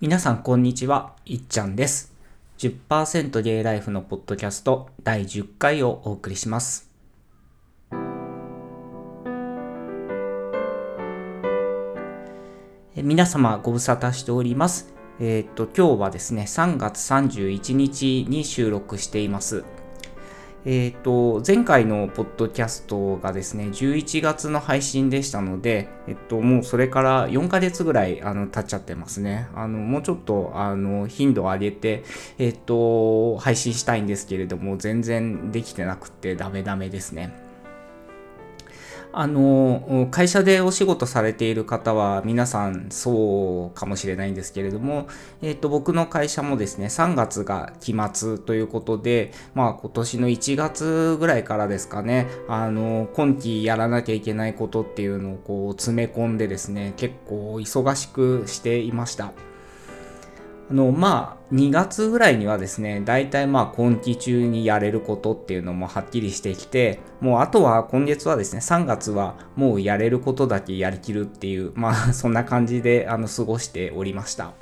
皆さん、こんにちは。いっちゃんです。10%ゲイライフのポッドキャスト第10回をお送りします。皆様、ご無沙汰しております。えー、っと、今日はですね、3月31日に収録しています。えっ、ー、と、前回のポッドキャストがですね、11月の配信でしたので、えっと、もうそれから4ヶ月ぐらい、あの、経っちゃってますね。あの、もうちょっと、あの、頻度を上げて、えっと、配信したいんですけれども、全然できてなくてダメダメですね。あの、会社でお仕事されている方は皆さんそうかもしれないんですけれども、えっ、と、僕の会社もですね、3月が期末ということで、まあ今年の1月ぐらいからですかね、あの、今期やらなきゃいけないことっていうのをこう詰め込んでですね、結構忙しくしていました。あの、まあ、2月ぐらいにはですね、大体まあ今期中にやれることっていうのもはっきりしてきて、もうあとは今月はですね、3月はもうやれることだけやりきるっていう、まあ そんな感じであの過ごしておりました。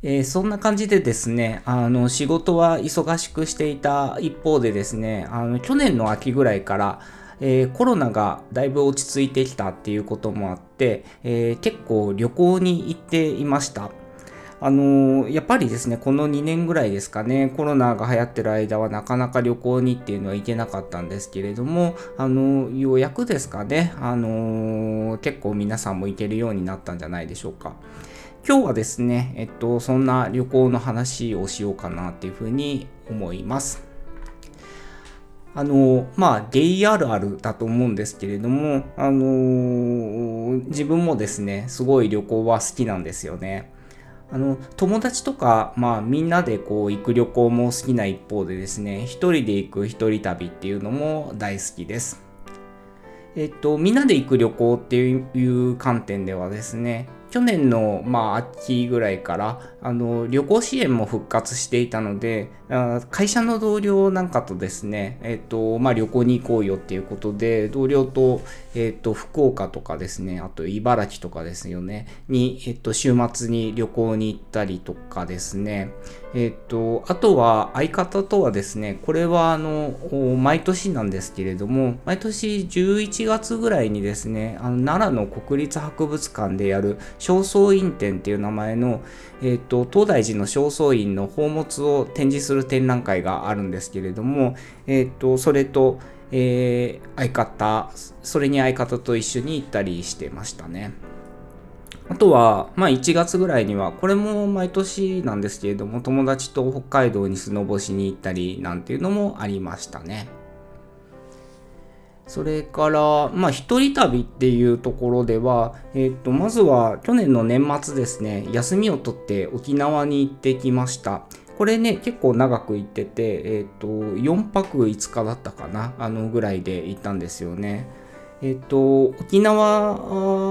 えー、そんな感じでですね、あの仕事は忙しくしていた一方でですね、あの去年の秋ぐらいから、えー、コロナがだいぶ落ち着いてきたっていうこともあって、えー、結構旅行に行っていました。あの、やっぱりですね、この2年ぐらいですかね、コロナが流行ってる間はなかなか旅行にっていうのは行けなかったんですけれども、あのー、ようやくですかね、あの、結構皆さんも行けるようになったんじゃないでしょうか。今日はですね、えっと、そんな旅行の話をしようかなっていうふうに思います。あの、まあ、ゲイあるあるだと思うんですけれども、あの自分もですね、すごい旅行は好きなんですよね。あの、友達とか、まあ、みんなでこう、行く旅行も好きな一方でですね、一人で行く一人旅っていうのも大好きです。えっと、みんなで行く旅行っていう観点ではですね、去年の、まあ、秋ぐらいからあの旅行支援も復活していたので会社の同僚なんかとですね、えっとまあ、旅行に行こうよっていうことで同僚と,、えっと福岡とかですねあと茨城とかですよねに、えっと週末に旅行に行ったりとかですねえっとあとは相方とはですねこれはあの毎年なんですけれども毎年11月ぐらいにですねあの奈良の国立博物館でやる正倉院展っていう名前の、えーと、東大寺の正倉院の宝物を展示する展覧会があるんですけれども、えーと、それと、えー、相方それに相方と一緒に行ったりしてましたね。あとは、まあ1月ぐらいには、これも毎年なんですけれども、友達と北海道にスノボしに行ったりなんていうのもありましたね。それから、まあ、一人旅っていうところでは、えっ、と、まずは去年の年末ですね、休みを取って沖縄に行ってきました。これね、結構長く行ってて、えっ、と、4泊5日だったかな、あのぐらいで行ったんですよね。えっと、沖縄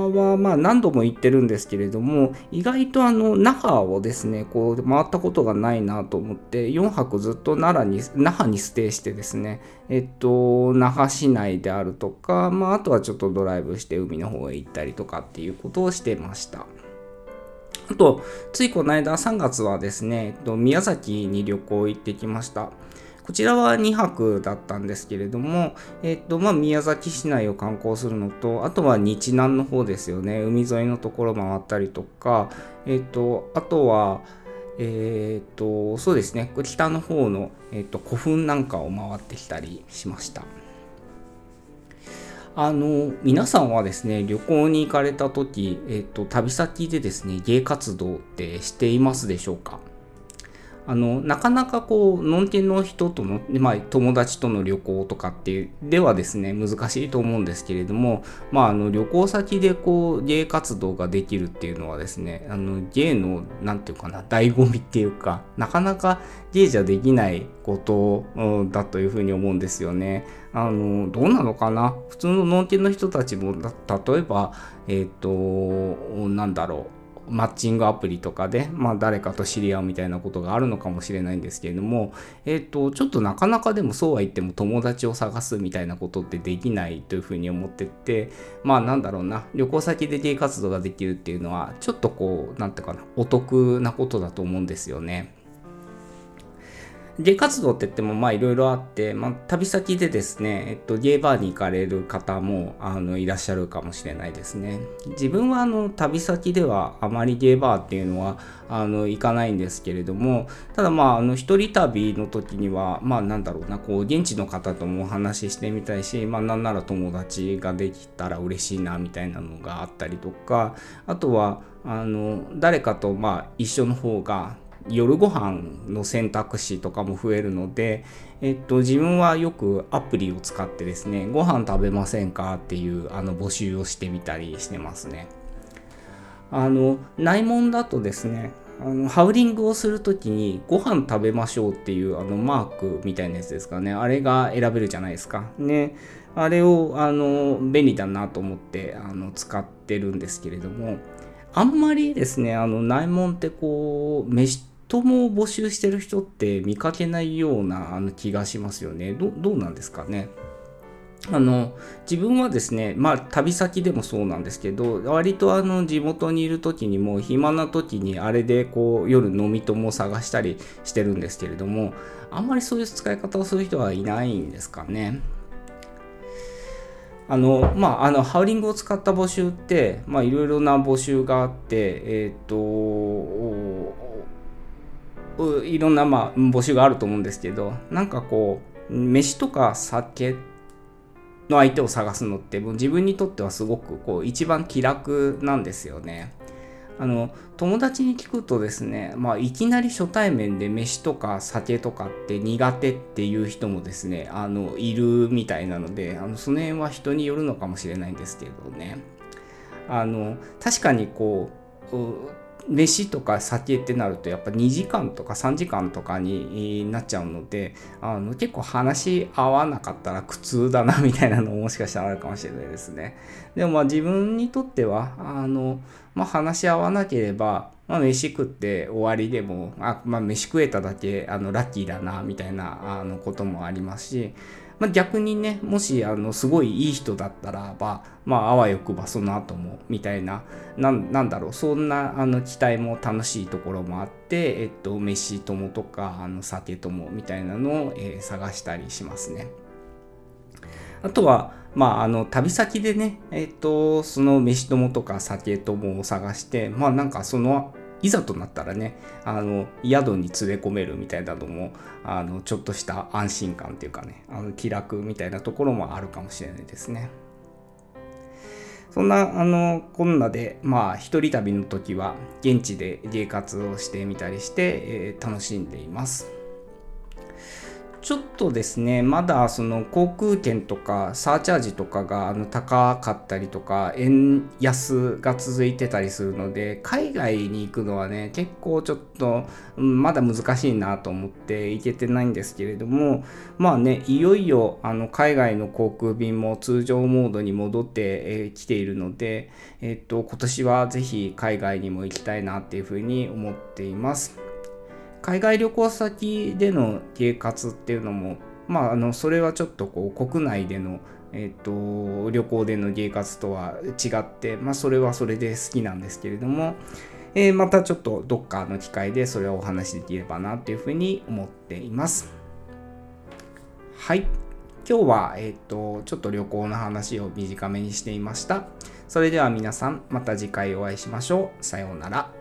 はまあ何度も行ってるんですけれども、意外とあの、那覇をですね、こう回ったことがないなと思って、4泊ずっと奈良に、那覇にステイしてですね、えっと、那覇市内であるとか、まああとはちょっとドライブして海の方へ行ったりとかっていうことをしてました。あと、ついこの間3月はですね、えっと、宮崎に旅行行ってきました。こちらは2泊だったんですけれども、えっ、と、まあ、宮崎市内を観光するのと、あとは日南の方ですよね。海沿いのところ回ったりとか、えっ、と、あとは、えっ、と、そうですね、北の方の、えっ、と、古墳なんかを回ってきたりしました。あの、皆さんはですね、旅行に行かれた時、えっ、と、旅先でですね、芸活動ってしていますでしょうか？あのなかなかこうのんけの人との、まあ、友達との旅行とかっていうではですね難しいと思うんですけれども、まあ、あの旅行先でこう芸活動ができるっていうのはですねあの芸の何て言うかな醍醐味っていうかなかなか芸じゃできないことだというふうに思うんですよね。あのどうなのかな？普通ののんけの人たちも例えばえっ、ー、となんだろうマッチングアプリとかで、まあ、誰かと知り合うみたいなことがあるのかもしれないんですけれども、えっ、ー、と、ちょっとなかなかでもそうは言っても友達を探すみたいなことってできないというふうに思ってて、まあなんだろうな、旅行先でゲイ活動ができるっていうのは、ちょっとこう、なんていうかな、お得なことだと思うんですよね。ゲイ活動って言ってもまあいろいろあって、まあ、旅先でですね、えっと、ゲイバーに行かれる方もあのいらっしゃるかもしれないですね。自分はあの旅先ではあまりゲイバーっていうのはあの行かないんですけれども、ただまああの一人旅の時にはまあなんだろうな、こう現地の方ともお話ししてみたいし、まあなんなら友達ができたら嬉しいなみたいなのがあったりとか、あとはあの誰かとまあ一緒の方が夜ご飯の選択肢とかも増えるので、えっと、自分はよくアプリを使ってですね、ご飯食べませんかっていうあの募集をしてみたりしてますね。あの、内門だとですね、あのハウリングをするときにご飯食べましょうっていうあのマークみたいなやつですかね。あれが選べるじゃないですか。ね。あれをあの便利だなと思ってあの使ってるんですけれども、あんまりですね、あの内門ってこう、飯も募集してる人って見かけないようなあの気がしますよね。どどうなんですかね？あの自分はですね、まあ旅先でもそうなんですけど、割とあの地元にいる時にも暇な時にあれでこう夜飲み友を探したりしてるんですけれども、あんまりそういう使い方をする人はいないんですかね。あのまあ、あのハウリングを使った募集っていろいろな募集があって、えっ、ー、といろんなまあ募集があると思うんですけどなんかこう飯とか酒の相手を探すのってもう自分にとってはすごくこう一番気楽なんですよね。あの友達に聞くとですね、まあ、いきなり初対面で飯とか酒とかって苦手っていう人もですねあのいるみたいなのであのその辺は人によるのかもしれないんですけどねあの確かにこう飯とか酒ってなるとやっぱ2時間とか3時間とかになっちゃうのであの結構話し合わなかったら苦痛だなみたいなのももしかしたらあるかもしれないですね。でもまあ自分にとってはあの、まあ、話し合わなければまあ、飯食って終わりでも、あまあ、飯食えただけあのラッキーだなみたいなあのこともありますし、まあ、逆にねもしあのすごいいい人だったらば、まあ、あわよくばその後もみたいななんだろうそんなあの期待も楽しいところもあって、えっと、飯友とかあの酒友みたいなのを、えー、探したりしますね。あとは、まあ、あの旅先でね、えっと、その飯友とか酒友を探して、まあなんかそのいざとなったらねあの宿に連れ込めるみたいなのもあのちょっとした安心感っていうかねあの気楽みたいなところもあるかもしれないですね。そんなあのこんなでまあ一人旅の時は現地で芸活をしてみたりして、えー、楽しんでいます。ちょっとですね、まだその航空券とかサーチャージとかがあの高かったりとか、円安が続いてたりするので、海外に行くのはね、結構ちょっと、まだ難しいなと思って行けてないんですけれども、まあね、いよいよあの海外の航空便も通常モードに戻ってきているので、えっと、今年はぜひ海外にも行きたいなっていうふうに思っています。海外旅行先での生活っていうのも、まあ、あのそれはちょっとこう国内での、えーと、旅行での芸活とは違って、まあ、それはそれで好きなんですけれども、えー、またちょっとどっかの機会でそれをお話しできればなっていうふうに思っています。はい。今日は、えっ、と、ちょっと旅行の話を短めにしていました。それでは皆さん、また次回お会いしましょう。さようなら。